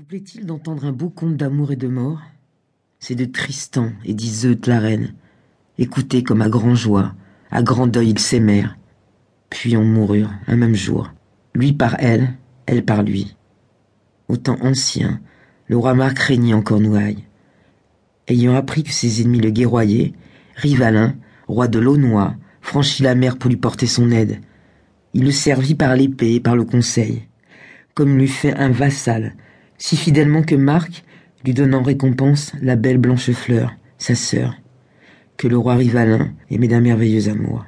Vous plaît-il d'entendre un beau conte d'amour et de mort? C'est de Tristan et d'Iseut la reine. Écoutez comme à grand joie, à grand deuil ils s'aimèrent. Puis on moururent un même jour, lui par elle, elle par lui. Au temps ancien, le roi Marc régnait en Cornouailles. Ayant appris que ses ennemis le guerroyaient, Rivalin, roi de l'Aunois, franchit la mer pour lui porter son aide. Il le servit par l'épée et par le conseil, comme lui fait un vassal, si fidèlement que Marc lui donna en récompense la belle Blanchefleur, sa sœur, que le roi Rivalin aimait d'un merveilleux amour.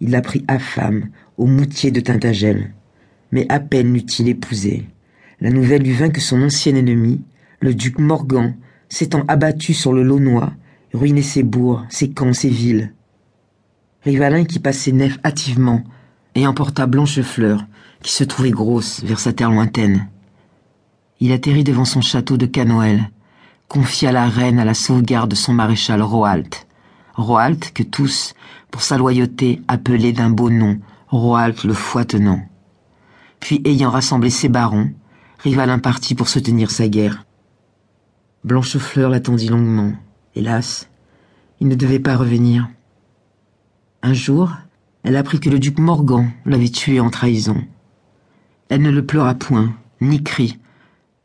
Il la prit à femme au moutier de Tintagel, mais à peine l'eut-il épousée. La nouvelle lui vint que son ancien ennemi, le duc Morgan, s'étant abattu sur le Launois, ruinait ses bourgs, ses camps, ses villes. Rivalin qui passait nef hâtivement et emporta Blanchefleur, qui se trouvait grosse vers sa terre lointaine. Il atterrit devant son château de Canoël, confia la reine à la sauvegarde de son maréchal Roalt. Roalt que tous, pour sa loyauté, appelaient d'un beau nom, Roalt le foitenant. Puis, ayant rassemblé ses barons, Rivalin partit pour soutenir sa guerre. Blanchefleur l'attendit longuement. Hélas, il ne devait pas revenir. Un jour, elle apprit que le duc Morgan l'avait tué en trahison. Elle ne le pleura point, ni cri,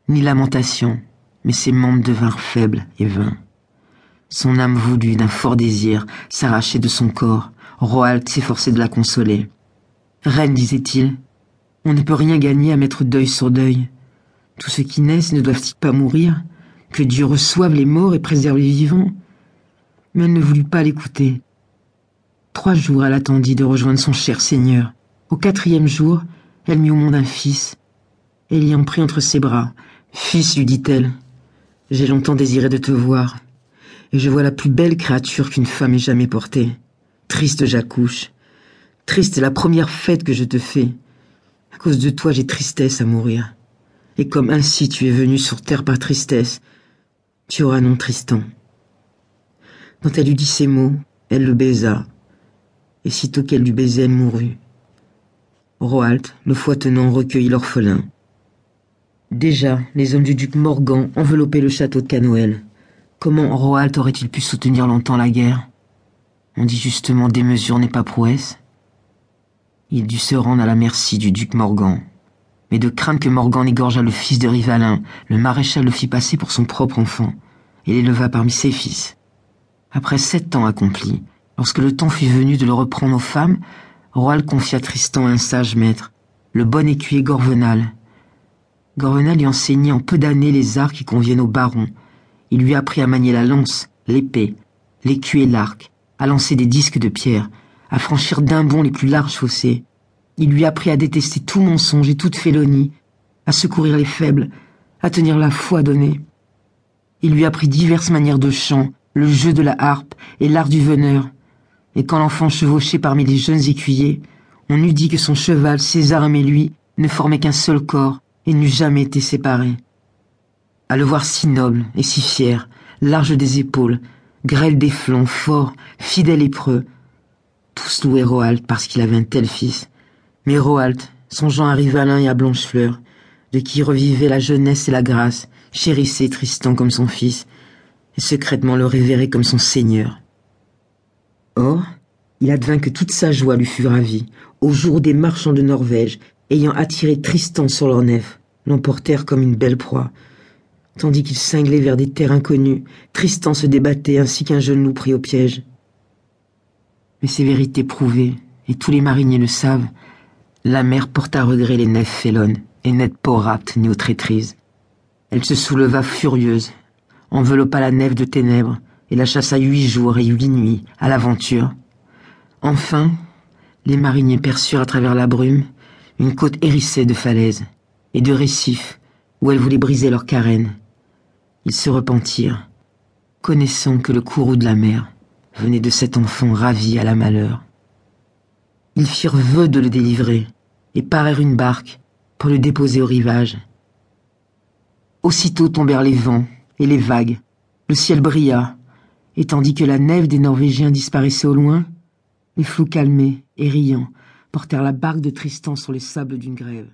ni lamentation, mais ses membres devinrent faibles et vains. Son âme voulue d'un fort désir s'arrachait de son corps. Roald s'efforçait de la consoler. Reine, disait-il, on ne peut rien gagner à mettre deuil sur deuil. Tous ceux qui naissent ne doivent-ils pas mourir? Que Dieu reçoive les morts et préserve les vivants? Mais elle ne voulut pas l'écouter. Trois jours elle attendit de rejoindre son cher Seigneur. Au quatrième jour, elle mit au monde un fils. Et l'ayant pris entre ses bras, Fils, lui dit-elle, j'ai longtemps désiré de te voir, et je vois la plus belle créature qu'une femme ait jamais portée. Triste j'accouche. Triste est la première fête que je te fais. À cause de toi, j'ai tristesse à mourir. Et comme ainsi tu es venu sur terre par tristesse, tu auras nom Tristan. Quand elle eut dit ces mots, elle le baisa, et sitôt qu'elle lui baisait, elle mourut. Roalt, le foitenant, recueillit l'orphelin. Déjà, les hommes du duc Morgan enveloppaient le château de Canoël. Comment Roalt aurait-il pu soutenir longtemps la guerre? On dit justement démesure n'est pas prouesse. Il dut se rendre à la merci du duc Morgan. Mais de crainte que Morgan n'égorgeât le fils de Rivalin, le maréchal le fit passer pour son propre enfant, et l'éleva parmi ses fils. Après sept ans accomplis, lorsque le temps fut venu de le reprendre aux femmes, Roald confia Tristan à un sage maître, le bon écuyer Gorvenal. Gorvenal lui enseignait en peu d'années les arts qui conviennent aux barons. Il lui apprit à manier la lance, l'épée, l'écu et l'arc, à lancer des disques de pierre, à franchir d'un bond les plus larges fossés. Il lui apprit à détester tout mensonge et toute félonie, à secourir les faibles, à tenir la foi donnée. Il lui apprit diverses manières de chant, le jeu de la harpe et l'art du veneur. Et quand l'enfant chevauchait parmi les jeunes écuyers, on eût dit que son cheval, César et lui, ne formaient qu'un seul corps et n'eût jamais été séparé. À le voir si noble et si fier, large des épaules, grêle des flancs, fort, fidèle et preux, tous louaient Roald parce qu'il avait un tel fils. Mais Roald, songeant à Rivalin et à Blanchefleur, de qui revivait la jeunesse et la grâce, chérissait Tristan comme son fils, et secrètement le révérait comme son seigneur. Or, il advint que toute sa joie lui fut ravie, au jour des marchands de Norvège, ayant attiré Tristan sur leur nef, l'emportèrent comme une belle proie. Tandis qu'il cinglait vers des terres inconnues, Tristan se débattait ainsi qu'un jeune loup pris au piège. Mais ces vérités prouvées, et tous les mariniers le savent, la mer porta à regret les nefs félonnes, et n'être pas apte ni aux traîtrises. Elle se souleva furieuse, enveloppa la nef de ténèbres, et la chassa huit jours et huit nuits à l'aventure. Enfin, les mariniers perçurent à travers la brume une côte hérissée de falaises et de récifs où elle voulait briser leur carène. Ils se repentirent, connaissant que le courroux de la mer venait de cet enfant ravi à la malheur. Ils firent vœu de le délivrer et parèrent une barque pour le déposer au rivage. Aussitôt tombèrent les vents et les vagues, le ciel brilla, et tandis que la nef des Norvégiens disparaissait au loin, les flous calmés et riants portèrent la barque de Tristan sur les sables d'une grève.